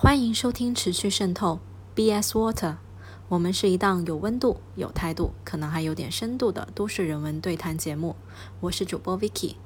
欢迎收听持续渗透 BS Water，我们是一档有温度、有态度，可能还有点深度的都市人文对谈节目。我是主播 Vicky。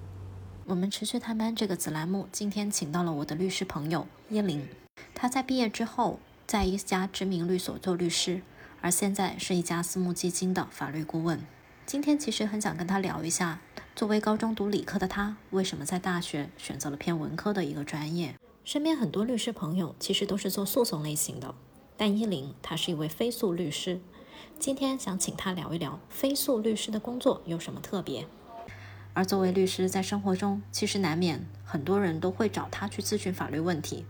我们持续探班这个子栏目，今天请到了我的律师朋友叶玲。他在毕业之后，在一家知名律所做律师，而现在是一家私募基金的法律顾问。今天其实很想跟他聊一下，作为高中读理科的他，为什么在大学选择了偏文科的一个专业。身边很多律师朋友其实都是做诉讼类型的，但依林他是一位非诉律师。今天想请他聊一聊非诉律师的工作有什么特别。而作为律师，在生活中其实难免很多人都会找他去咨询法律问题。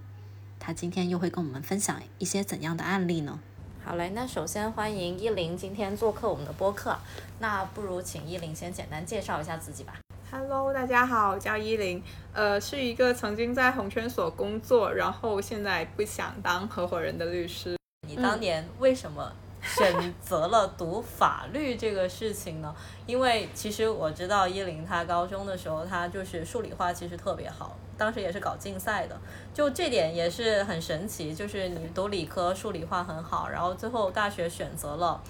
他今天又会跟我们分享一些怎样的案例呢？好嘞，那首先欢迎依林今天做客我们的播客。那不如请依林先简单介绍一下自己吧。Hello，大家好，我叫依林，呃，是一个曾经在红圈所工作，然后现在不想当合伙人的律师。你当年为什么选择了读法律这个事情呢？因为其实我知道依林她高中的时候，她就是数理化其实特别好，当时也是搞竞赛的，就这点也是很神奇，就是你读理科数理化很好，然后最后大学选择了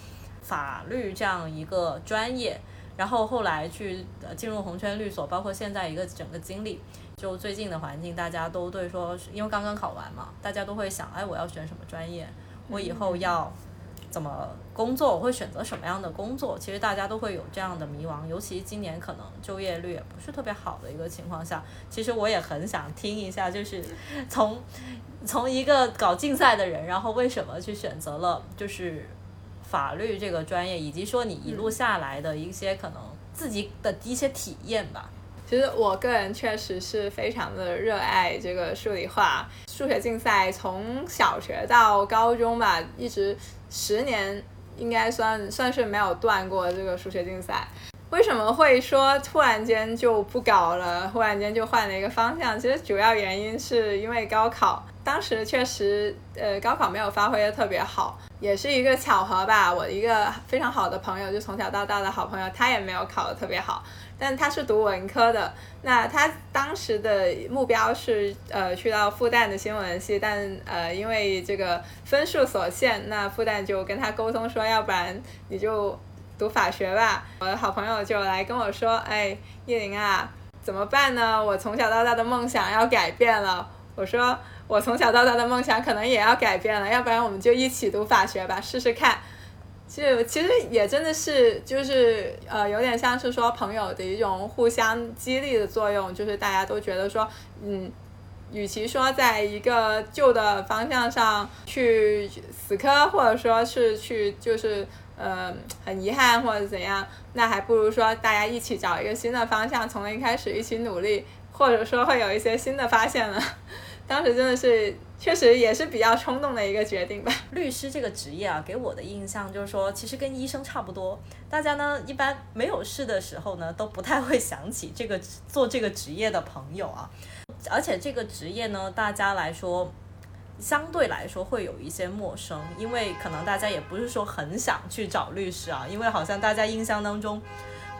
法律这样一个专业。然后后来去进入红圈律所，包括现在一个整个经历，就最近的环境，大家都对说，因为刚刚考完嘛，大家都会想，哎，我要选什么专业？我以后要怎么工作？我会选择什么样的工作？其实大家都会有这样的迷茫，尤其今年可能就业率也不是特别好的一个情况下，其实我也很想听一下，就是从从一个搞竞赛的人，然后为什么去选择了就是。法律这个专业，以及说你一路下来的一些可能自己的一些体验吧。其实我个人确实是非常的热爱这个数理化、数学竞赛，从小学到高中吧，一直十年应该算算是没有断过这个数学竞赛。为什么会说突然间就不搞了？忽然间就换了一个方向？其实主要原因是因为高考，当时确实呃高考没有发挥的特别好。也是一个巧合吧，我一个非常好的朋友，就从小到大的好朋友，他也没有考得特别好，但他是读文科的。那他当时的目标是呃去到复旦的新闻系，但呃因为这个分数所限，那复旦就跟他沟通说，要不然你就读法学吧。我的好朋友就来跟我说，哎，叶玲啊，怎么办呢？我从小到大的梦想要改变了。我说。我从小到大的梦想可能也要改变了，要不然我们就一起读法学吧，试试看。就其实也真的是，就是呃，有点像是说朋友的一种互相激励的作用，就是大家都觉得说，嗯，与其说在一个旧的方向上去死磕，或者说是去就是呃很遗憾或者怎样，那还不如说大家一起找一个新的方向，从零开始一起努力，或者说会有一些新的发现呢。当时真的是，确实也是比较冲动的一个决定吧。律师这个职业啊，给我的印象就是说，其实跟医生差不多。大家呢，一般没有事的时候呢，都不太会想起这个做这个职业的朋友啊。而且这个职业呢，大家来说，相对来说会有一些陌生，因为可能大家也不是说很想去找律师啊，因为好像大家印象当中，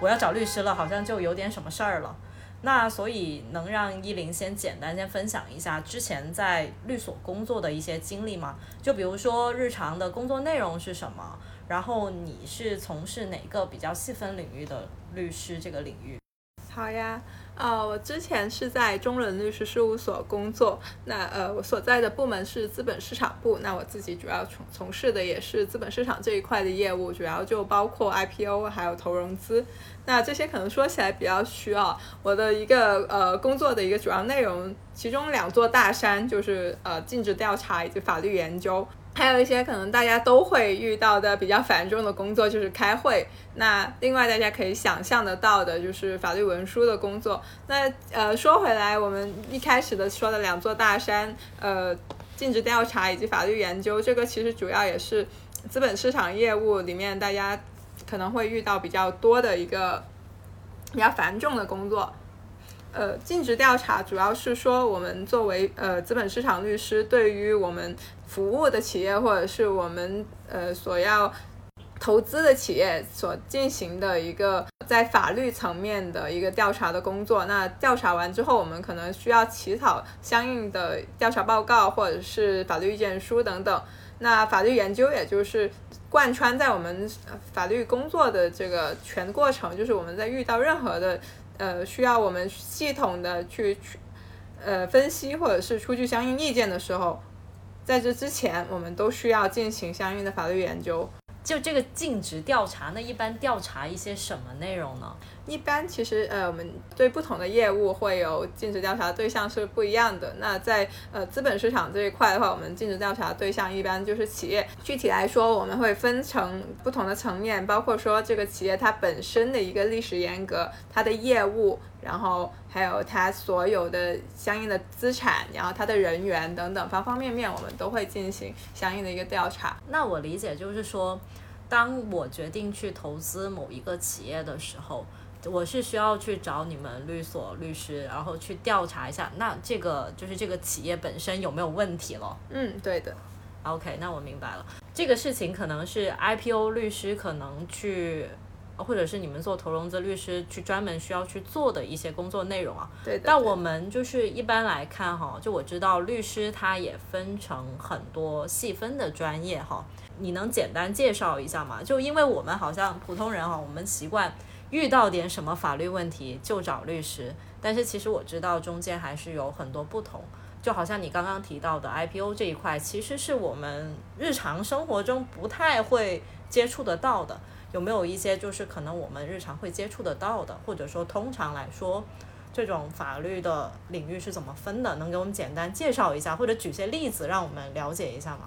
我要找律师了，好像就有点什么事儿了。那所以能让依林先简单先分享一下之前在律所工作的一些经历吗？就比如说日常的工作内容是什么，然后你是从事哪个比较细分领域的律师这个领域？好呀。呃，我之前是在中伦律师事务所工作，那呃，我所在的部门是资本市场部，那我自己主要从从事的也是资本市场这一块的业务，主要就包括 IPO 还有投融资，那这些可能说起来比较虚啊。我的一个呃工作的一个主要内容，其中两座大山就是呃尽职调查以及法律研究。还有一些可能大家都会遇到的比较繁重的工作就是开会。那另外大家可以想象得到的就是法律文书的工作。那呃说回来，我们一开始的说的两座大山，呃，尽职调查以及法律研究，这个其实主要也是资本市场业务里面大家可能会遇到比较多的一个比较繁重的工作。呃，尽职调查主要是说我们作为呃资本市场律师，对于我们服务的企业或者是我们呃所要投资的企业所进行的一个在法律层面的一个调查的工作。那调查完之后，我们可能需要起草相应的调查报告或者是法律意见书等等。那法律研究也就是贯穿在我们法律工作的这个全过程，就是我们在遇到任何的呃需要我们系统的去去呃分析或者是出具相应意见的时候，在这之前，我们都需要进行相应的法律研究。就这个尽职调查，那一般调查一些什么内容呢？一般其实呃，我们对不同的业务会有尽职调查对象是不一样的。那在呃资本市场这一块的话，我们尽职调查对象一般就是企业。具体来说，我们会分成不同的层面，包括说这个企业它本身的一个历史沿革，它的业务，然后还有它所有的相应的资产，然后它的人员等等方方面面，我们都会进行相应的一个调查。那我理解就是说，当我决定去投资某一个企业的时候。我是需要去找你们律所律师，然后去调查一下，那这个就是这个企业本身有没有问题了？嗯，对的。OK，那我明白了。这个事情可能是 IPO 律师可能去，或者是你们做投融资律师去专门需要去做的一些工作内容啊。对的。但我们就是一般来看哈，就我知道律师他也分成很多细分的专业哈，你能简单介绍一下吗？就因为我们好像普通人哈，我们习惯。遇到点什么法律问题就找律师，但是其实我知道中间还是有很多不同，就好像你刚刚提到的 IPO 这一块，其实是我们日常生活中不太会接触得到的。有没有一些就是可能我们日常会接触得到的，或者说通常来说，这种法律的领域是怎么分的？能给我们简单介绍一下，或者举些例子让我们了解一下吗？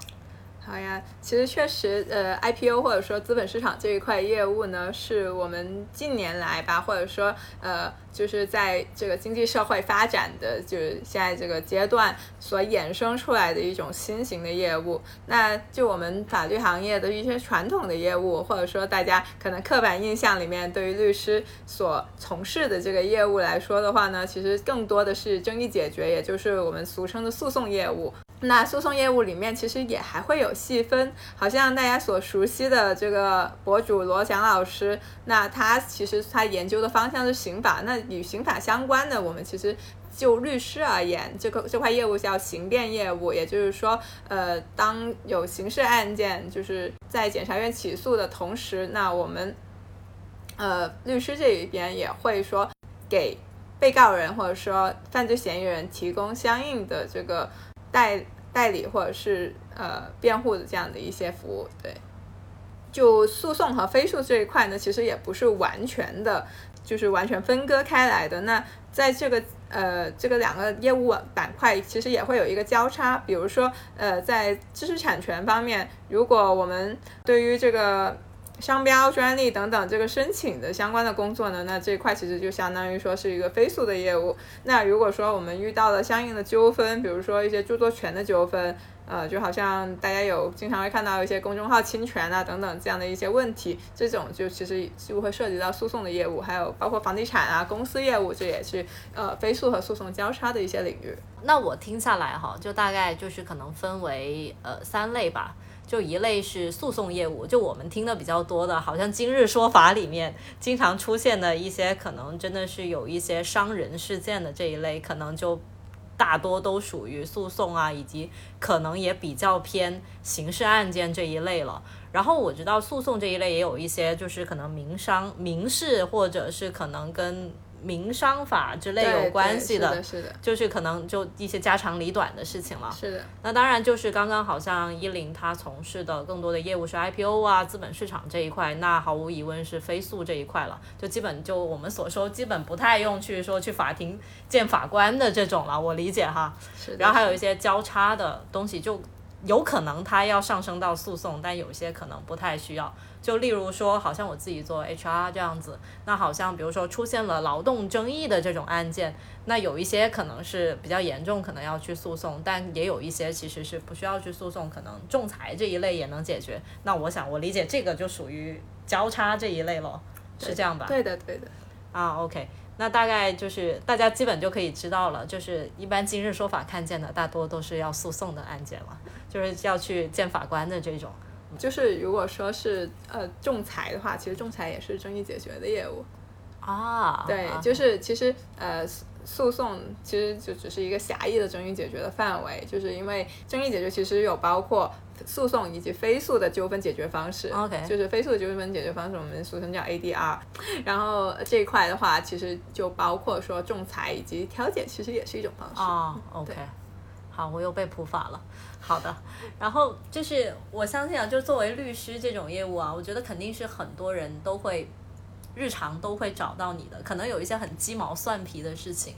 好呀，其实确实，呃，IPO 或者说资本市场这一块业务呢，是我们近年来吧，或者说，呃，就是在这个经济社会发展的，就是现在这个阶段所衍生出来的一种新型的业务。那就我们法律行业的一些传统的业务，或者说大家可能刻板印象里面对于律师所从事的这个业务来说的话呢，其实更多的是争议解决，也就是我们俗称的诉讼业务。那诉讼业务里面其实也还会有细分，好像大家所熟悉的这个博主罗翔老师，那他其实他研究的方向是刑法，那与刑法相关的，我们其实就律师而言，这个这块业务叫刑辩业务，也就是说，呃，当有刑事案件就是在检察院起诉的同时，那我们呃律师这一边也会说给被告人或者说犯罪嫌疑人提供相应的这个。代代理或者是呃辩护的这样的一些服务，对，就诉讼和非诉这一块呢，其实也不是完全的，就是完全分割开来的。那在这个呃这个两个业务板块，其实也会有一个交叉。比如说呃在知识产权方面，如果我们对于这个。商标、专利等等这个申请的相关的工作呢，那这块其实就相当于说是一个飞速的业务。那如果说我们遇到了相应的纠纷，比如说一些著作权的纠纷，呃，就好像大家有经常会看到一些公众号侵权啊等等这样的一些问题，这种就其实就会涉及到诉讼的业务，还有包括房地产啊、公司业务，这也是呃非诉和诉讼交叉的一些领域。那我听下来哈，就大概就是可能分为呃三类吧。就一类是诉讼业务，就我们听的比较多的，好像今日说法里面经常出现的一些，可能真的是有一些伤人事件的这一类，可能就大多都属于诉讼啊，以及可能也比较偏刑事案件这一类了。然后我知道诉讼这一类也有一些，就是可能民商、民事，或者是可能跟。民商法之类有关系的，是的，就是可能就一些家长里短的事情了。是的，那当然就是刚刚好像依林他从事的更多的业务是 IPO 啊，资本市场这一块，那毫无疑问是非诉这一块了。就基本就我们所说，基本不太用去说去法庭见法官的这种了，我理解哈。是。然后还有一些交叉的东西，就有可能它要上升到诉讼，但有些可能不太需要。就例如说，好像我自己做 HR 这样子，那好像比如说出现了劳动争议的这种案件，那有一些可能是比较严重，可能要去诉讼，但也有一些其实是不需要去诉讼，可能仲裁这一类也能解决。那我想，我理解这个就属于交叉这一类喽，是这样吧？对的，对的。啊，OK，那大概就是大家基本就可以知道了，就是一般今日说法看见的大多都是要诉讼的案件了，就是要去见法官的这种。就是如果说是呃仲裁的话，其实仲裁也是争议解决的业务。啊，对，就是其实呃。诉讼其实就只是一个狭义的争议解决的范围，就是因为争议解决其实有包括诉讼以及非诉的纠纷解决方式。OK，就是非诉的纠纷解决方式，我们俗称叫 ADR。然后这一块的话，其实就包括说仲裁以及调解，其实也是一种方式。哦，OK，好，我又被普法了。好的，然后就是我相信啊，就作为律师这种业务啊，我觉得肯定是很多人都会。日常都会找到你的，可能有一些很鸡毛蒜皮的事情，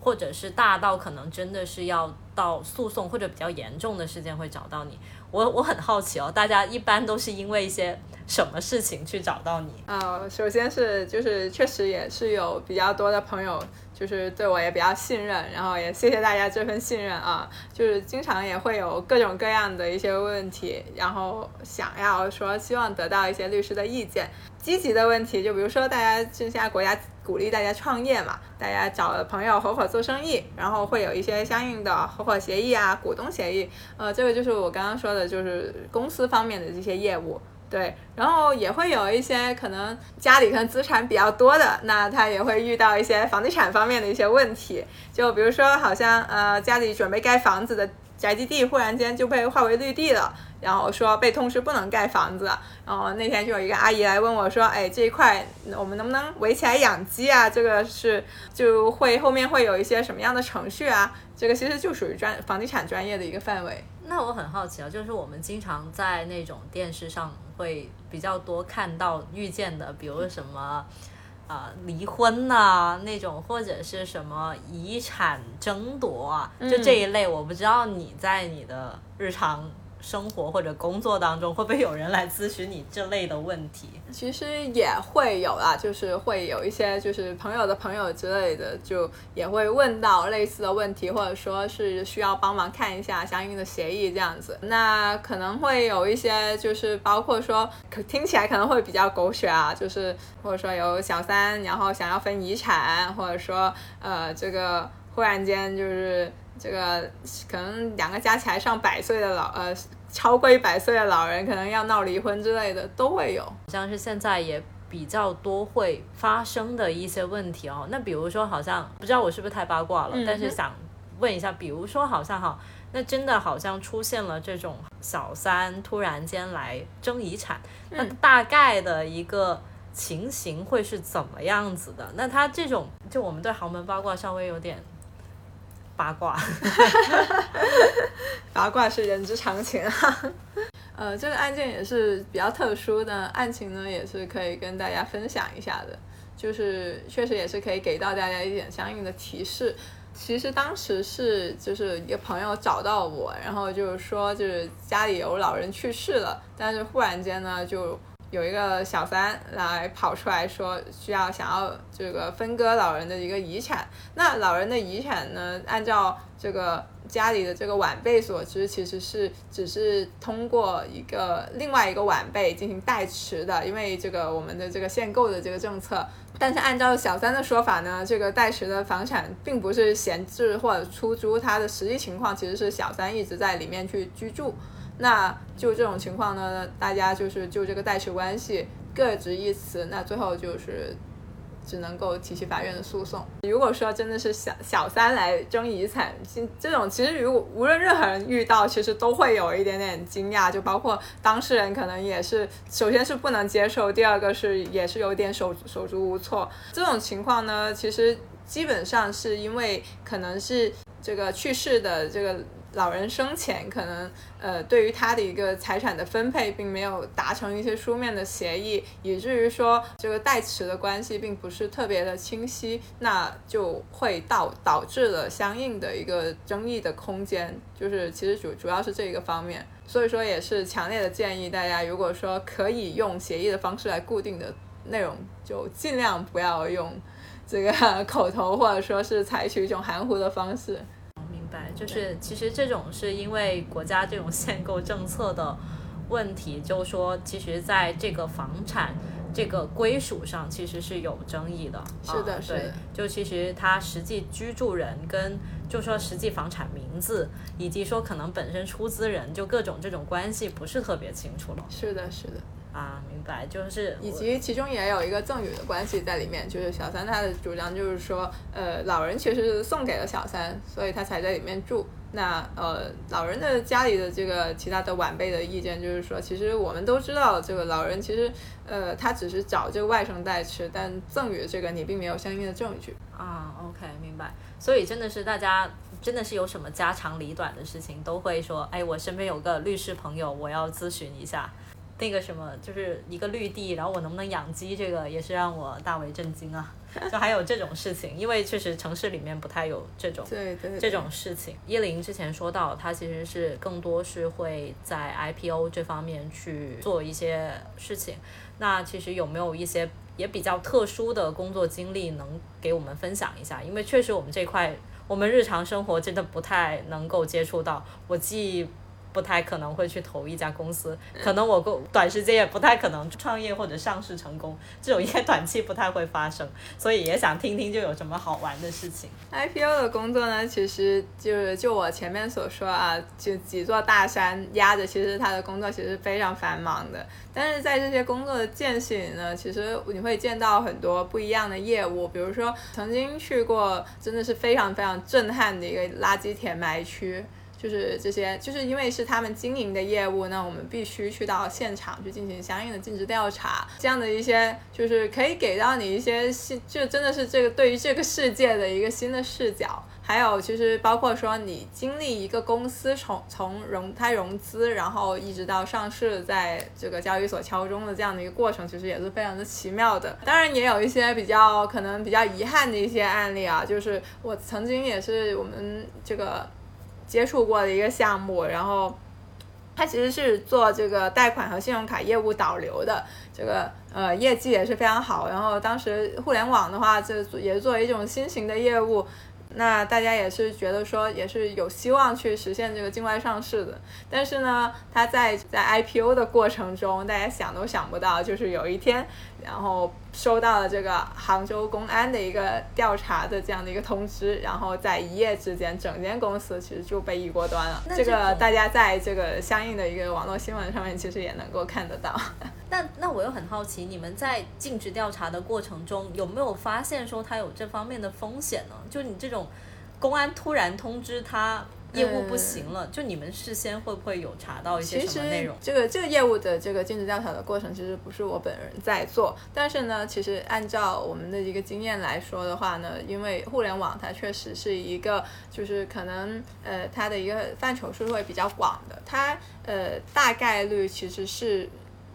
或者是大到可能真的是要到诉讼或者比较严重的事件会找到你。我我很好奇哦，大家一般都是因为一些什么事情去找到你？呃，首先是就是确实也是有比较多的朋友。就是对我也比较信任，然后也谢谢大家这份信任啊。就是经常也会有各种各样的一些问题，然后想要说希望得到一些律师的意见。积极的问题，就比如说大家现在国家鼓励大家创业嘛，大家找朋友合伙做生意，然后会有一些相应的合伙协议啊、股东协议。呃，这个就是我刚刚说的，就是公司方面的这些业务。对，然后也会有一些可能家里可能资产比较多的，那他也会遇到一些房地产方面的一些问题，就比如说好像呃家里准备盖房子的宅基地忽然间就被划为绿地了，然后说被通知不能盖房子，然后那天就有一个阿姨来问我说，哎这一块我们能不能围起来养鸡啊？这个是就会后面会有一些什么样的程序啊？这个其实就属于专房地产专业的一个范围。那我很好奇啊，就是我们经常在那种电视上会比较多看到遇见的，比如什么，啊离婚呐那种，或者是什么遗产争夺啊，就这一类，我不知道你在你的日常。生活或者工作当中，会不会有人来咨询你这类的问题？其实也会有啦，就是会有一些就是朋友的朋友之类的，就也会问到类似的问题，或者说是需要帮忙看一下相应的协议这样子。那可能会有一些就是包括说，可听起来可能会比较狗血啊，就是或者说有小三，然后想要分遗产，或者说呃这个忽然间就是。这个可能两个加起来上百岁的老呃，超过一百岁的老人，可能要闹离婚之类的都会有，像是现在也比较多会发生的一些问题哦。那比如说，好像不知道我是不是太八卦了，但是想问一下，比如说好像哈，那真的好像出现了这种小三突然间来争遗产，那大概的一个情形会是怎么样子的？那他这种就我们对豪门八卦稍微有点。八卦，八卦是人之常情啊。呃，这个案件也是比较特殊的案情呢，也是可以跟大家分享一下的。就是确实也是可以给到大家一点相应的提示。其实当时是就是一个朋友找到我，然后就是说就是家里有老人去世了，但是忽然间呢就。有一个小三来跑出来说需要想要这个分割老人的一个遗产，那老人的遗产呢，按照这个家里的这个晚辈所知，其实是只是通过一个另外一个晚辈进行代持的，因为这个我们的这个限购的这个政策。但是按照小三的说法呢，这个代持的房产并不是闲置或者出租，它的实际情况其实是小三一直在里面去居住。那就这种情况呢，大家就是就这个代持关系各执一词，那最后就是只能够提起法院的诉讼。如果说真的是小小三来争遗产，这种其实如果无论任何人遇到，其实都会有一点点惊讶，就包括当事人可能也是，首先是不能接受，第二个是也是有点手手足无措。这种情况呢，其实基本上是因为可能是这个去世的这个。老人生前可能，呃，对于他的一个财产的分配，并没有达成一些书面的协议，以至于说这个代持的关系并不是特别的清晰，那就会导导致了相应的一个争议的空间，就是其实主主要是这一个方面，所以说也是强烈的建议大家，如果说可以用协议的方式来固定的内容，就尽量不要用这个 口头，或者说是采取一种含糊的方式。明白就是其实这种是因为国家这种 限购政策的问题，就是说，其实在这个房产这个归属上其实是有争议的。是的，是的。就其实他实际居住人跟就说实际房产名字，以及说可能本身出资人，就各种这种关系不是特别清楚了。是的，是的。啊，明白，就是以及其中也有一个赠与的关系在里面，就是小三他的主张就是说，呃，老人其实是送给了小三，所以他才在里面住。那呃，老人的家里的这个其他的晚辈的意见就是说，其实我们都知道，这个老人其实呃，他只是找这个外甥代吃，但赠与这个你并没有相应的证据啊。OK，明白。所以真的是大家真的是有什么家长里短的事情，都会说，哎，我身边有个律师朋友，我要咨询一下。那个什么，就是一个绿地，然后我能不能养鸡，这个也是让我大为震惊啊！就还有这种事情，因为确实城市里面不太有这种对对这种事情。叶林之前说到，他其实是更多是会在 IPO 这方面去做一些事情。那其实有没有一些也比较特殊的工作经历能给我们分享一下？因为确实我们这块，我们日常生活真的不太能够接触到。我既不太可能会去投一家公司，可能我过短时间也不太可能创业或者上市成功，这种应该短期不太会发生，所以也想听听就有什么好玩的事情。IPO 的工作呢，其实就是就我前面所说啊，就几座大山压着，其实他的工作其实非常繁忙的。但是在这些工作的间隙呢，其实你会见到很多不一样的业务，比如说曾经去过，真的是非常非常震撼的一个垃圾填埋区。就是这些，就是因为是他们经营的业务，那我们必须去到现场去进行相应的尽职调查，这样的一些就是可以给到你一些新，就真的是这个对于这个世界的一个新的视角。还有其实包括说你经历一个公司从从融它融资，然后一直到上市，在这个交易所敲钟的这样的一个过程，其实也是非常的奇妙的。当然也有一些比较可能比较遗憾的一些案例啊，就是我曾经也是我们这个。接触过的一个项目，然后它其实是做这个贷款和信用卡业务导流的，这个呃业绩也是非常好。然后当时互联网的话，这也是作为一种新型的业务。那大家也是觉得说，也是有希望去实现这个境外上市的。但是呢，它在在 IPO 的过程中，大家想都想不到，就是有一天，然后收到了这个杭州公安的一个调查的这样的一个通知，然后在一夜之间，整间公司其实就被一锅端了。这个大家在这个相应的一个网络新闻上面，其实也能够看得到。那那我又很好奇，你们在尽职调查的过程中，有没有发现说他有这方面的风险呢？就你这种公安突然通知他业务不行了，就你们事先会不会有查到一些什么内容？这个这个业务的这个尽职调查的过程，其实不是我本人在做，但是呢，其实按照我们的一个经验来说的话呢，因为互联网它确实是一个，就是可能呃它的一个范畴是会比较广的，它呃大概率其实是。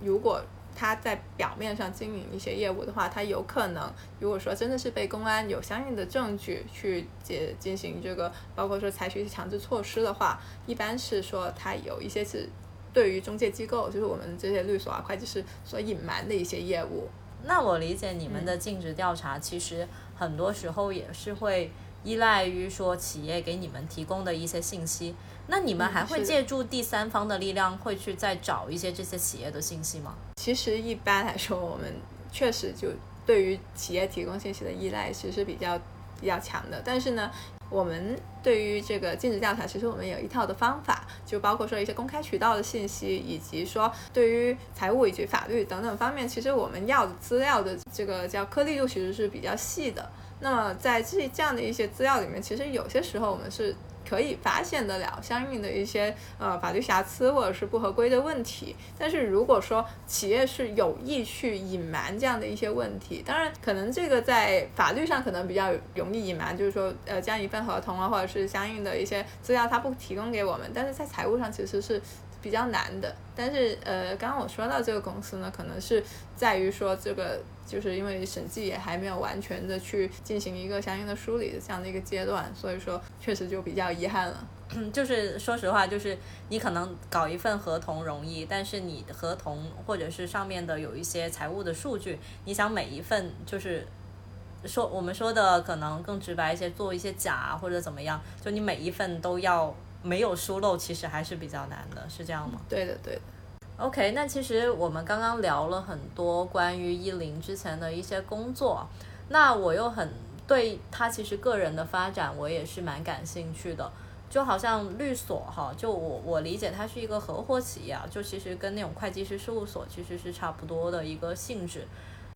如果他在表面上经营一些业务的话，他有可能，如果说真的是被公安有相应的证据去进进行这个，包括说采取强制措施的话，一般是说他有一些是对于中介机构，就是我们这些律所啊、会计师所隐瞒的一些业务。那我理解你们的尽职调查，其实很多时候也是会依赖于说企业给你们提供的一些信息。那你们还会借助第三方的力量，会去再找一些这些企业的信息吗？其实一般来说，我们确实就对于企业提供信息的依赖其实是比较比较强的。但是呢，我们对于这个尽职调查，其实我们有一套的方法，就包括说一些公开渠道的信息，以及说对于财务以及法律等等方面，其实我们要的资料的这个叫颗粒度其实是比较细的。那么在这这样的一些资料里面，其实有些时候我们是。可以发现得了相应的一些呃法律瑕疵或者是不合规的问题，但是如果说企业是有意去隐瞒这样的一些问题，当然可能这个在法律上可能比较容易隐瞒，就是说呃将一份合同啊或者是相应的一些资料他不提供给我们，但是在财务上其实是比较难的。但是呃刚刚我说到这个公司呢，可能是在于说这个。就是因为审计也还没有完全的去进行一个相应的梳理的这样的一个阶段，所以说确实就比较遗憾了。就是说实话，就是你可能搞一份合同容易，但是你合同或者是上面的有一些财务的数据，你想每一份就是说我们说的可能更直白一些，做一些假或者怎么样，就你每一份都要没有疏漏，其实还是比较难的，是这样吗？对的，对的。OK，那其实我们刚刚聊了很多关于依林之前的一些工作，那我又很对他其实个人的发展我也是蛮感兴趣的。就好像律所哈，就我我理解它是一个合伙企业啊，就其实跟那种会计师事务所其实是差不多的一个性质。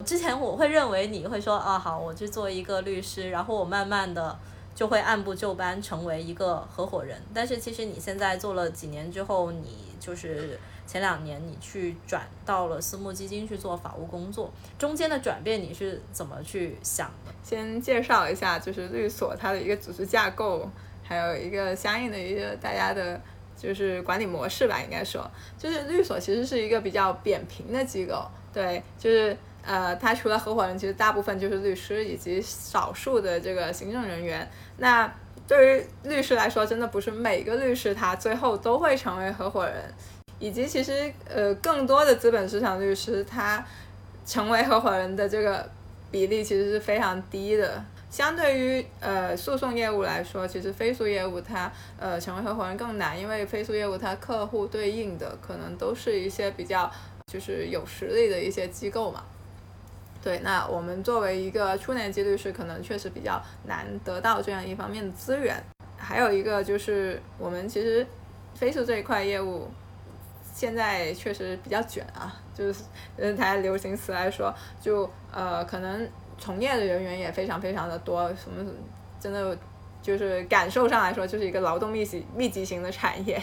之前我会认为你会说啊好，我去做一个律师，然后我慢慢的就会按部就班成为一个合伙人。但是其实你现在做了几年之后，你就是前两年你去转到了私募基金去做法务工作，中间的转变你是怎么去想的？先介绍一下，就是律所它的一个组织架构。还有一个相应的一个大家的，就是管理模式吧，应该说，就是律所其实是一个比较扁平的机构，对，就是呃，他除了合伙人，其实大部分就是律师以及少数的这个行政人员。那对于律师来说，真的不是每个律师他最后都会成为合伙人，以及其实呃，更多的资本市场律师他成为合伙人的这个比例其实是非常低的。相对于呃诉讼业务来说，其实非诉业务它呃成为合伙人更难，因为非诉业务它客户对应的可能都是一些比较就是有实力的一些机构嘛。对，那我们作为一个初年级律师，可能确实比较难得到这样一方面的资源。还有一个就是我们其实飞速这一块业务现在确实比较卷啊，就是用台流行词来说，就呃可能。从业的人员也非常非常的多，什么真的就是感受上来说，就是一个劳动密集密集型的产业。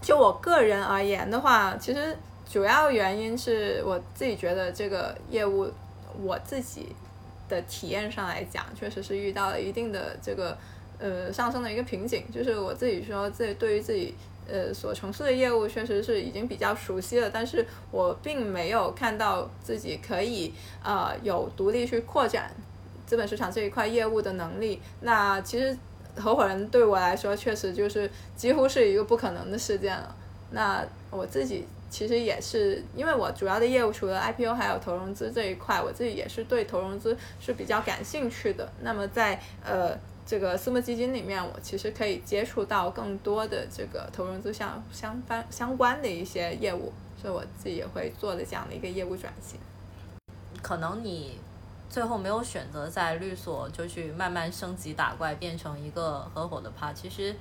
就我个人而言的话，其实主要原因是我自己觉得这个业务，我自己的体验上来讲，确实是遇到了一定的这个呃上升的一个瓶颈。就是我自己说，自己对于自己。呃，所从事的业务确实是已经比较熟悉了，但是我并没有看到自己可以呃有独立去扩展资本市场这一块业务的能力。那其实合伙人对我来说，确实就是几乎是一个不可能的事件了。那我自己其实也是，因为我主要的业务除了 IPO 还有投融资这一块，我自己也是对投融资是比较感兴趣的。那么在呃。这个私募基金里面，我其实可以接触到更多的这个投融资相相关相关的一些业务，所以我自己也会做的这样的一个业务转型。可能你最后没有选择在律所就去慢慢升级打怪，变成一个合伙的 part，其实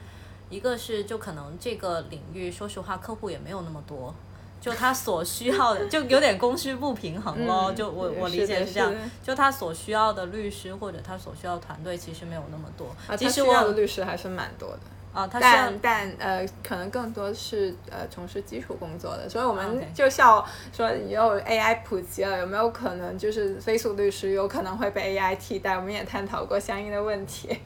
一个是就可能这个领域，说实话客户也没有那么多。就他所需要的，就有点供需不平衡咯。就我我理解是这样，就他所需要的律师或者他所需要团队其实没有那么多。啊，他需要的律师还是蛮多的。啊，他但但呃，可能更多是呃从事基础工作的。所以我们就笑说，以后 AI 普及了，有没有可能就是非诉律师有可能会被 AI 替代？我们也探讨过相应的问题。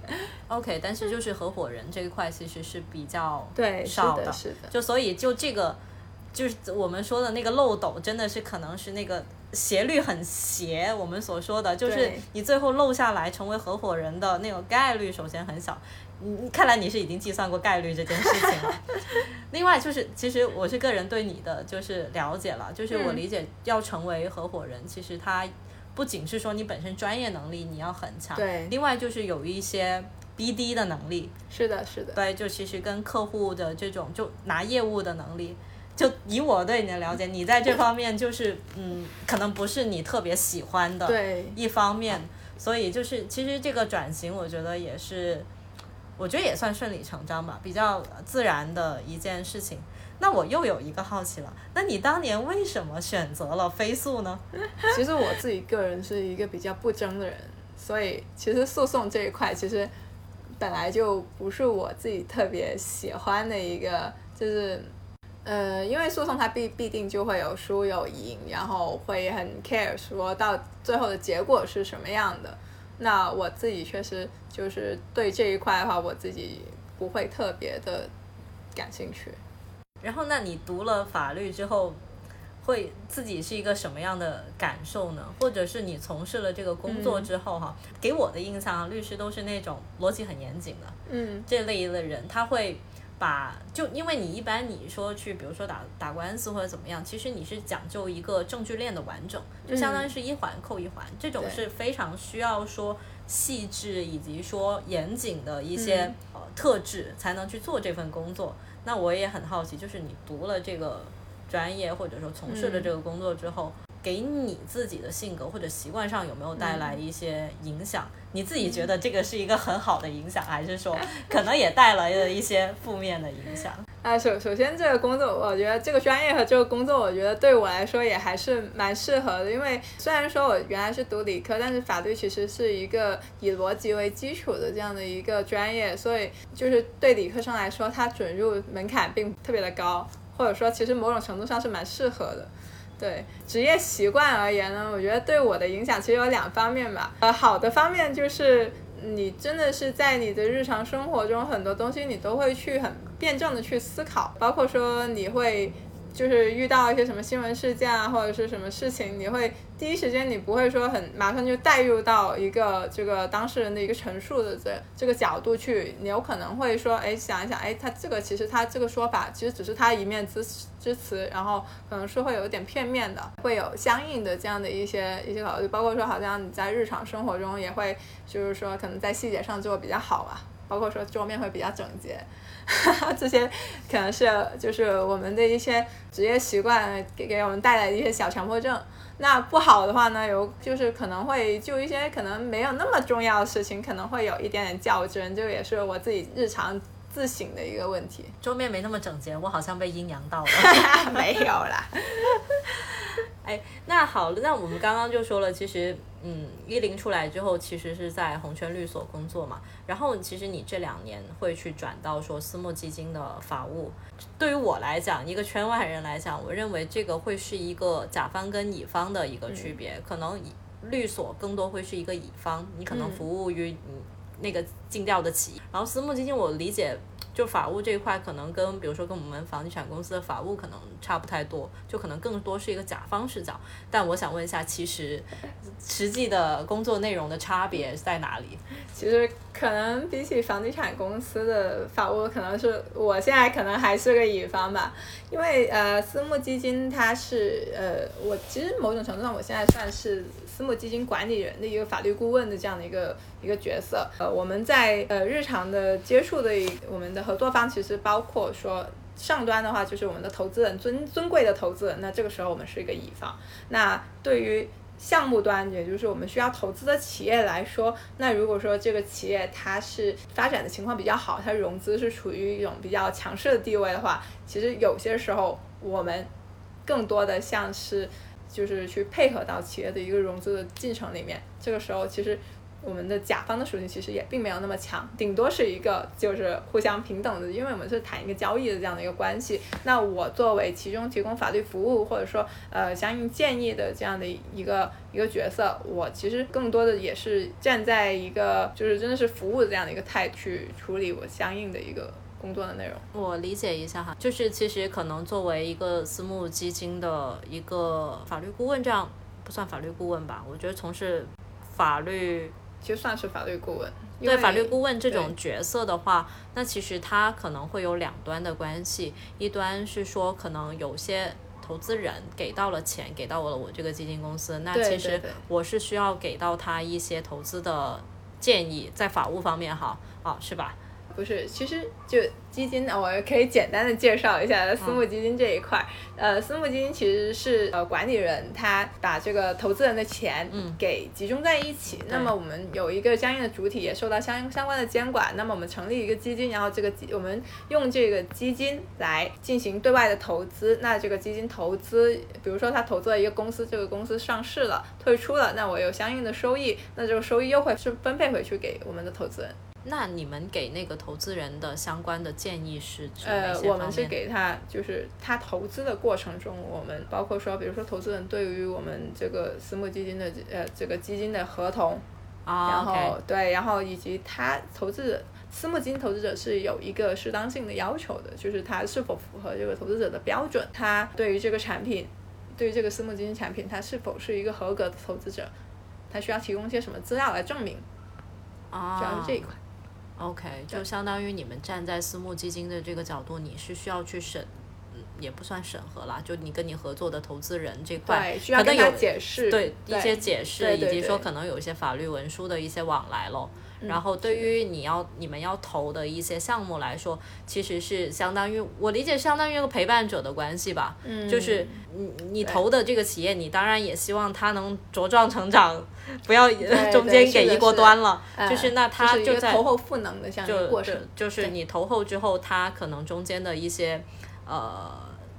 OK，但是就是合伙人这一块其实是比较对少的，是的。就所以就这个。就是我们说的那个漏斗，真的是可能是那个斜率很斜。我们所说的，就是你最后漏下来成为合伙人的那个概率，首先很小。你看来你是已经计算过概率这件事情了。另外就是，其实我是个人对你的就是了解了，就是我理解要成为合伙人，其实他不仅是说你本身专业能力你要很强，对，另外就是有一些 BD 的能力。是的，是的。对，就其实跟客户的这种就拿业务的能力。就以我对你的了解，你在这方面就是嗯，可能不是你特别喜欢的一方面，所以就是其实这个转型，我觉得也是，我觉得也算顺理成章吧，比较自然的一件事情。那我又有一个好奇了，那你当年为什么选择了飞速呢？其实我自己个人是一个比较不争的人，所以其实诉讼这一块其实本来就不是我自己特别喜欢的一个，就是。呃，因为诉讼它必必定就会有输有赢，然后会很 care 说到最后的结果是什么样的。那我自己确实就是对这一块的话，我自己不会特别的感兴趣。然后，那你读了法律之后，会自己是一个什么样的感受呢？或者是你从事了这个工作之后，哈，给我的印象，律师都是那种逻辑很严谨的，嗯，这类的人，他会。把就因为你一般你说去比如说打打官司或者怎么样，其实你是讲究一个证据链的完整，就相当于是一环扣一环，这种是非常需要说细致以及说严谨的一些呃特质才能去做这份工作。那我也很好奇，就是你读了这个专业或者说从事了这个工作之后，给你自己的性格或者习惯上有没有带来一些影响？你自己觉得这个是一个很好的影响，还是说可能也带来了一些负面的影响？啊，首首先这个工作，我觉得这个专业和这个工作，我觉得对我来说也还是蛮适合的。因为虽然说我原来是读理科，但是法律其实是一个以逻辑为基础的这样的一个专业，所以就是对理科生来说，它准入门槛并特别的高，或者说其实某种程度上是蛮适合的。对职业习惯而言呢，我觉得对我的影响其实有两方面吧。呃，好的方面就是你真的是在你的日常生活中很多东西你都会去很辩证的去思考，包括说你会。就是遇到一些什么新闻事件啊，或者是什么事情，你会第一时间你不会说很马上就带入到一个这个当事人的一个陈述的这这个角度去，你有可能会说，哎，想一想，哎，他这个其实他这个说法其实只是他一面之之词，然后可能是会有点片面的，会有相应的这样的一些一些考虑，包括说好像你在日常生活中也会就是说可能在细节上做比较好啊，包括说桌面会比较整洁。这些可能是就是我们的一些职业习惯给给我们带来的一些小强迫症。那不好的话呢，有就是可能会就一些可能没有那么重要的事情，可能会有一点点较真，这个也是我自己日常自省的一个问题。桌面没那么整洁，我好像被阴阳到了。没有啦。哎，那好了，那我们刚刚就说了，其实，嗯，一零出来之后，其实是在红圈律所工作嘛。然后，其实你这两年会去转到说私募基金的法务。对于我来讲，一个圈外人来讲，我认为这个会是一个甲方跟乙方的一个区别。可能律所更多会是一个乙方，你可能服务于那个尽调的企业。然后私募基金，我理解。就法务这一块，可能跟比如说跟我们房地产公司的法务可能差不太多，就可能更多是一个甲方视角。但我想问一下，其实实际的工作内容的差别在哪里？其实可能比起房地产公司的法务，可能是我现在可能还是个乙方吧，因为呃，私募基金它是呃，我其实某种程度上，我现在算是。私募基金管理人的一个法律顾问的这样的一个一个角色，呃，我们在呃日常的接触的我们的合作方，其实包括说上端的话，就是我们的投资人尊尊贵的投资人，那这个时候我们是一个乙方。那对于项目端，也就是我们需要投资的企业来说，那如果说这个企业它是发展的情况比较好，它融资是处于一种比较强势的地位的话，其实有些时候我们更多的像是。就是去配合到企业的一个融资的进程里面，这个时候其实我们的甲方的属性其实也并没有那么强，顶多是一个就是互相平等的，因为我们是谈一个交易的这样的一个关系。那我作为其中提供法律服务或者说呃相应建议的这样的一个一个角色，我其实更多的也是站在一个就是真的是服务的这样的一个态去处理我相应的一个。工作的内容，我理解一下哈，就是其实可能作为一个私募基金的一个法律顾问，这样不算法律顾问吧？我觉得从事法律其实算是法律顾问。对法律顾问这种角色的话，那其实他可能会有两端的关系，一端是说可能有些投资人给到了钱，给到了我这个基金公司，那其实我是需要给到他一些投资的建议，在法务方面哈，啊是吧？不是，其实就。基金呢，我可以简单的介绍一下私募基金这一块。呃，私募基金其实是呃管理人他把这个投资人的钱给集中在一起。那么我们有一个相应的主体，也受到相相关的监管。那么我们成立一个基金，然后这个基我们用这个基金来进行对外的投资。那这个基金投资，比如说他投资了一个公司，这个公司上市了，退出了，那我有相应的收益，那这个收益又会是分配回去给我们的投资人。那你们给那个投资人的相关的建议是呃，我们是给他，就是他投资的过程中，我们包括说，比如说投资人对于我们这个私募基金的呃这个基金的合同，然后对，然后以及他投资私募基金投资者是有一个适当性的要求的，就是他是否符合这个投资者的标准，他对于这个产品，对于这个私募基金产品，他是否是一个合格的投资者，他需要提供一些什么资料来证明，主要是这一块。OK，就相当于你们站在私募基金的这个角度，你是需要去审嗯也不算审核啦，就你跟你合作的投资人这块，可能有解释，对一些解释，以及说可能有一些法律文书的一些往来咯。嗯然后对于你要你们要投的一些项目来说，其实是相当于我理解相当于一个陪伴者的关系吧。嗯，就是你你投的这个企业，你当然也希望它能茁壮成长，不要中间给一锅端了。呃就是那它就在投后赋能的这样一就个过程就，就是你投后之后，它可能中间的一些呃，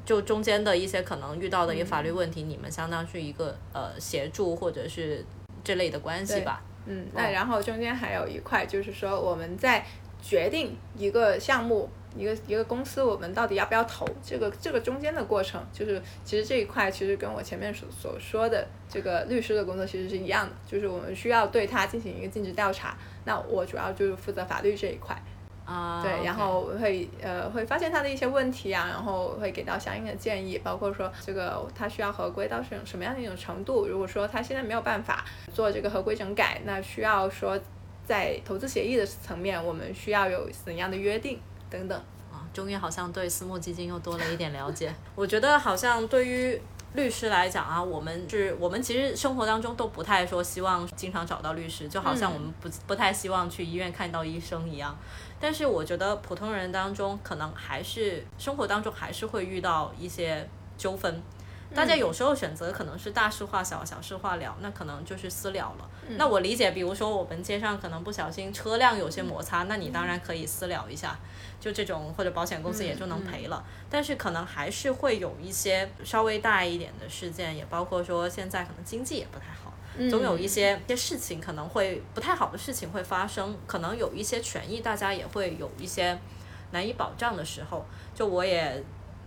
就中间的一些可能遇到的一些法律问题，你们相当是一个呃协助或者是这类的关系吧。嗯，那然后中间还有一块就是说我们在决定一个项目。一个一个公司，我们到底要不要投？这个这个中间的过程，就是其实这一块其实跟我前面所所说的这个律师的工作其实是一样的，就是我们需要对他进行一个尽职调查。那我主要就是负责法律这一块。啊，对，然后会呃会发现他的一些问题啊，然后会给到相应的建议，包括说这个他需要合规到什什么样的一种程度。如果说他现在没有办法做这个合规整改，那需要说在投资协议的层面，我们需要有怎样的约定等等。啊，终于好像对私募基金又多了一点了解。我觉得好像对于律师来讲啊，我们是我们其实生活当中都不太说希望经常找到律师，就好像我们不、不太希望去医院看到医生一样。但是我觉得普通人当中，可能还是生活当中还是会遇到一些纠纷。大家有时候选择可能是大事化小，小事化了，那可能就是私了了。那我理解，比如说我们街上可能不小心车辆有些摩擦，那你当然可以私了一下，就这种或者保险公司也就能赔了。但是可能还是会有一些稍微大一点的事件，也包括说现在可能经济也不太好。总有一些一些事情可能会不太好的事情会发生，可能有一些权益大家也会有一些难以保障的时候，就我也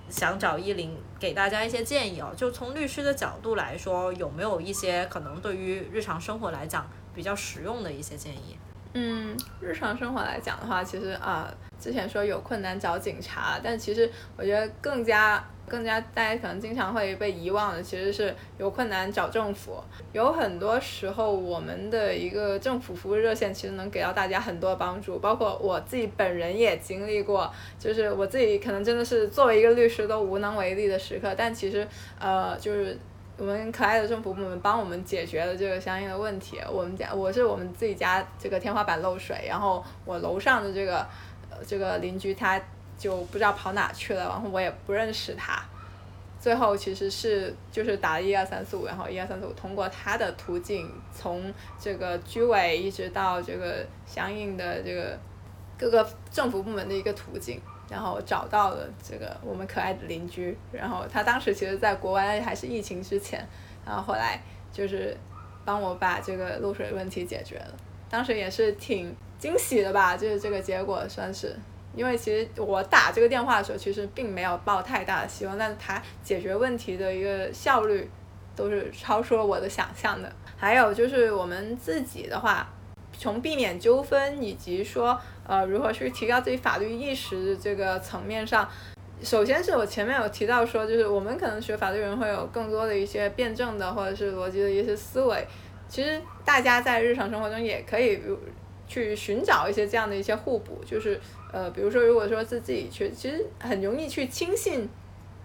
想找依林给大家一些建议哦，就从律师的角度来说，有没有一些可能对于日常生活来讲比较实用的一些建议？嗯，日常生活来讲的话，其实啊、之前说有困难找警察，但其实我觉得更加更加大家可能经常会被遗忘的，其实是有困难找政府。有很多时候，我们的一个政府服务热线其实能给到大家很多帮助，包括我自己本人也经历过，就是我自己可能真的是作为一个律师都无能为力的时刻，但其实呃就是。我们可爱的政府部门帮我们解决了这个相应的问题。我们家我是我们自己家这个天花板漏水，然后我楼上的这个呃这个邻居他就不知道跑哪去了，然后我也不认识他。最后其实是就是打了一二三四五，然后一二三四五通过他的途径，从这个居委一直到这个相应的这个各个政府部门的一个途径，然后找到了这个我们可爱的邻居。然后他当时其实在国外还是疫情之前，然后后来就是帮我把这个漏水问题解决了。当时也是挺惊喜的吧，就是这个结果算是。因为其实我打这个电话的时候，其实并没有抱太大的希望，但是它解决问题的一个效率都是超出了我的想象的。还有就是我们自己的话，从避免纠纷以及说呃如何去提高自己法律意识这个层面上，首先是我前面有提到说，就是我们可能学法律人会有更多的一些辩证的或者是逻辑的一些思维，其实大家在日常生活中也可以去寻找一些这样的一些互补，就是呃，比如说如果说是自己去，其实很容易去轻信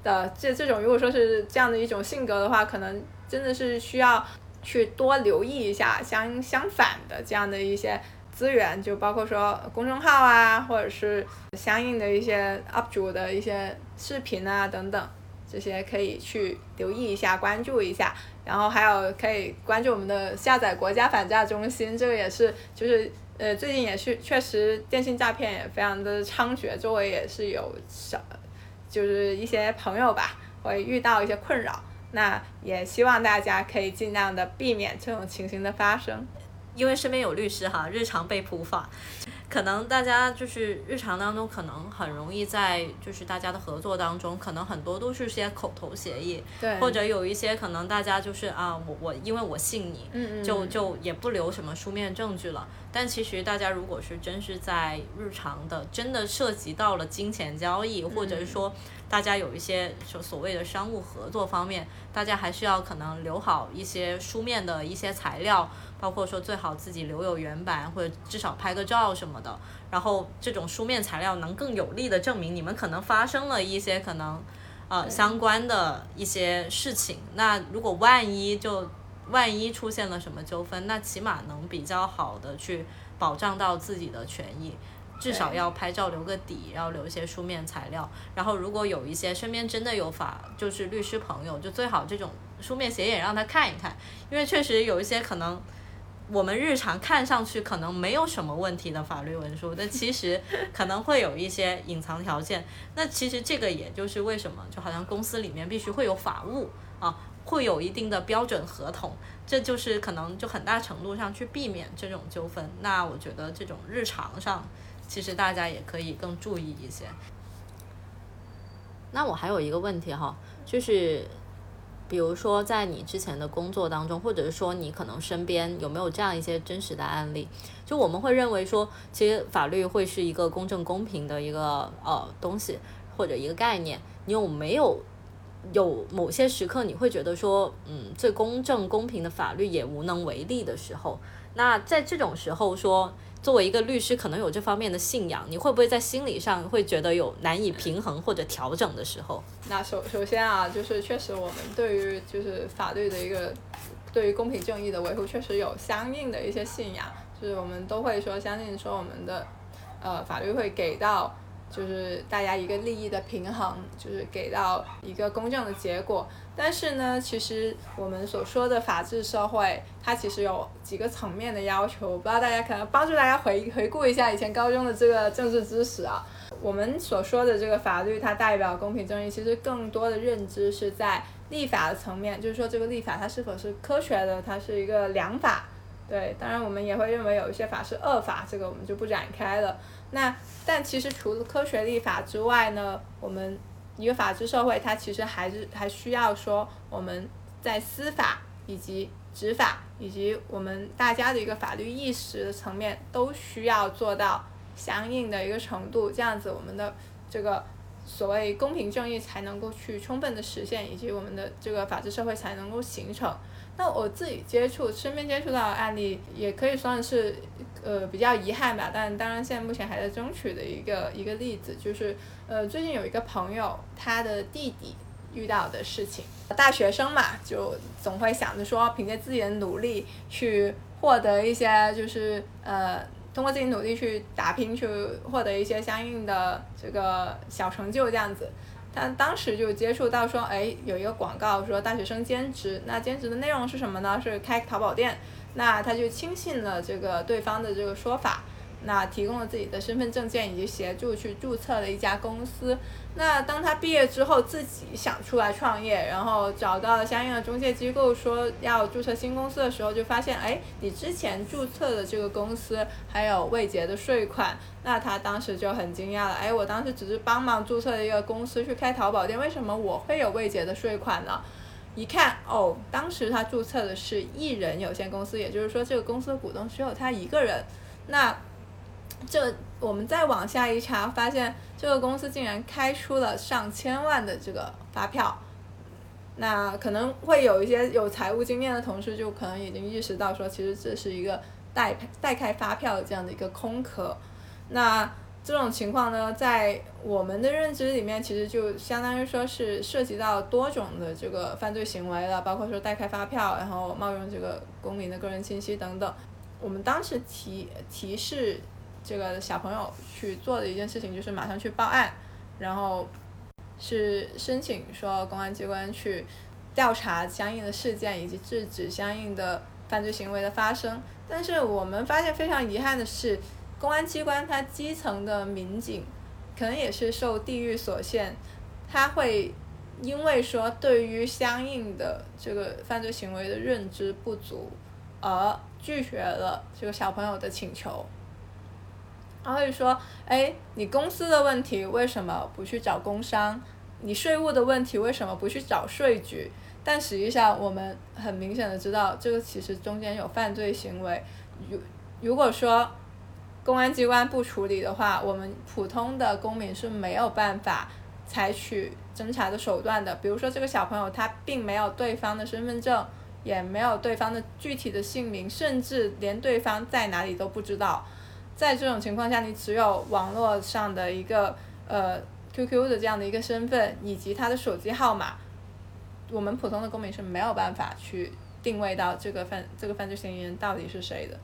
的这这种，如果说是这样的一种性格的话，可能真的是需要去多留意一下相相反的这样的一些资源，就包括说公众号啊，或者是相应的一些 UP 主的一些视频啊等等，这些可以去留意一下，关注一下。然后还有可以关注我们的下载国家反诈中心，这个也是就是呃最近也是确实电信诈骗也非常的猖獗，周围也是有小就是一些朋友吧会遇到一些困扰，那也希望大家可以尽量的避免这种情形的发生。因为身边有律师哈，日常被普法，可能大家就是日常当中可能很容易在就是大家的合作当中，可能很多都是些口头协议，对，或者有一些可能大家就是啊，我我因为我信你，嗯嗯就就也不留什么书面证据了。但其实大家如果是真是在日常的，真的涉及到了金钱交易，或者是说大家有一些所所谓的商务合作方面，大家还是要可能留好一些书面的一些材料，包括说最好自己留有原版，或者至少拍个照什么的。然后这种书面材料能更有力的证明你们可能发生了一些可能呃相关的一些事情。那如果万一就万一出现了什么纠纷，那起码能比较好的去保障到自己的权益。至少要拍照留个底，要留一些书面材料。然后如果有一些身边真的有法，就是律师朋友，就最好这种书面协议让他看一看，因为确实有一些可能我们日常看上去可能没有什么问题的法律文书，但其实可能会有一些隐藏条件。那其实这个也就是为什么，就好像公司里面必须会有法务啊，会有一定的标准合同，这就是可能就很大程度上去避免这种纠纷。那我觉得这种日常上。其实大家也可以更注意一些。那我还有一个问题哈，就是，比如说在你之前的工作当中，或者是说你可能身边有没有这样一些真实的案例？就我们会认为说，其实法律会是一个公正公平的一个呃东西或者一个概念。你有没有有某些时刻你会觉得说，嗯，最公正公平的法律也无能为力的时候？那在这种时候说。作为一个律师，可能有这方面的信仰，你会不会在心理上会觉得有难以平衡或者调整的时候？那首首先啊，就是确实我们对于就是法律的一个对于公平正义的维护，确实有相应的一些信仰，就是我们都会说相信说我们的呃法律会给到。就是大家一个利益的平衡，就是给到一个公正的结果。但是呢，其实我们所说的法治社会，它其实有几个层面的要求。我不知道大家可能帮助大家回回顾一下以前高中的这个政治知识啊。我们所说的这个法律，它代表公平正义，其实更多的认知是在立法的层面，就是说这个立法它是否是科学的，它是一个良法。对，当然我们也会认为有一些法是恶法，这个我们就不展开了。那但其实除了科学立法之外呢，我们一个法治社会，它其实还是还需要说我们在司法以及执法以及我们大家的一个法律意识的层面，都需要做到相应的一个程度，这样子我们的这个所谓公平正义才能够去充分的实现，以及我们的这个法治社会才能够形成。那我自己接触身边接触到的案例，也可以算是。呃，比较遗憾吧，但当然现在目前还在争取的一个一个例子，就是呃，最近有一个朋友，他的弟弟遇到的事情，大学生嘛，就总会想着说，凭借自己的努力去获得一些，就是呃，通过自己努力去打拼，去获得一些相应的这个小成就这样子。他当时就接触到说，哎，有一个广告说大学生兼职，那兼职的内容是什么呢？是开淘宝店。那他就轻信了这个对方的这个说法，那提供了自己的身份证件以及协助去注册了一家公司。那当他毕业之后自己想出来创业，然后找到了相应的中介机构说要注册新公司的时候，就发现哎，你之前注册的这个公司还有未结的税款。那他当时就很惊讶了，哎，我当时只是帮忙注册了一个公司去开淘宝店，为什么我会有未结的税款呢？一看哦，当时他注册的是艺人有限公司，也就是说这个公司的股东只有他一个人。那这我们再往下一查，发现这个公司竟然开出了上千万的这个发票。那可能会有一些有财务经验的同事就可能已经意识到说，其实这是一个代代开发票的这样的一个空壳。那这种情况呢，在我们的认知里面，其实就相当于说是涉及到多种的这个犯罪行为了，包括说代开发票，然后冒用这个公民的个人信息等等。我们当时提提示这个小朋友去做的一件事情，就是马上去报案，然后是申请说公安机关去调查相应的事件，以及制止相应的犯罪行为的发生。但是我们发现非常遗憾的是。公安机关它基层的民警，可能也是受地域所限，他会因为说对于相应的这个犯罪行为的认知不足，而拒绝了这个小朋友的请求。他会说：“哎，你公司的问题为什么不去找工商？你税务的问题为什么不去找税局？”但实际上，我们很明显的知道，这个其实中间有犯罪行为。如如果说，公安机关不处理的话，我们普通的公民是没有办法采取侦查的手段的。比如说，这个小朋友他并没有对方的身份证，也没有对方的具体的姓名，甚至连对方在哪里都不知道。在这种情况下，你只有网络上的一个呃 QQ 的这样的一个身份以及他的手机号码，我们普通的公民是没有办法去定位到这个犯这个犯罪嫌疑人到底是谁的。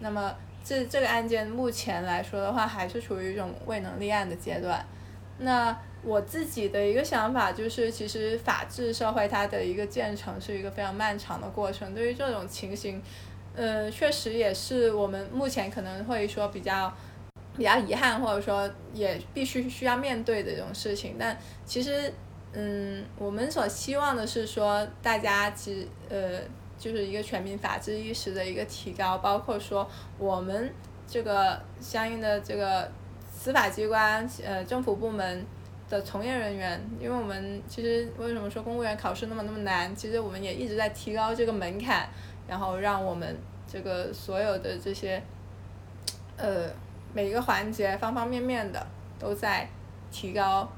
那么这这个案件目前来说的话，还是处于一种未能立案的阶段。那我自己的一个想法就是，其实法治社会它的一个建成是一个非常漫长的过程。对于这种情形，呃，确实也是我们目前可能会说比较比较遗憾，或者说也必须需要面对的这种事情。但其实，嗯，我们所希望的是说，大家其实呃，就是一个全民法治意识的一个提高，包括说我们这个相应的这个司法机关、呃政府部门。的从业人员，因为我们其实为什么说公务员考试那么那么难？其实我们也一直在提高这个门槛，然后让我们这个所有的这些，呃，每一个环节方方面面的都在提高，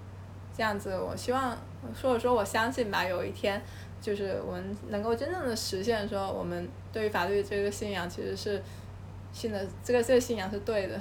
这样子我希望，或者说我相信吧，有一天就是我们能够真正的实现说，我们对于法律这个信仰其实是信的，这个这个信仰是对的。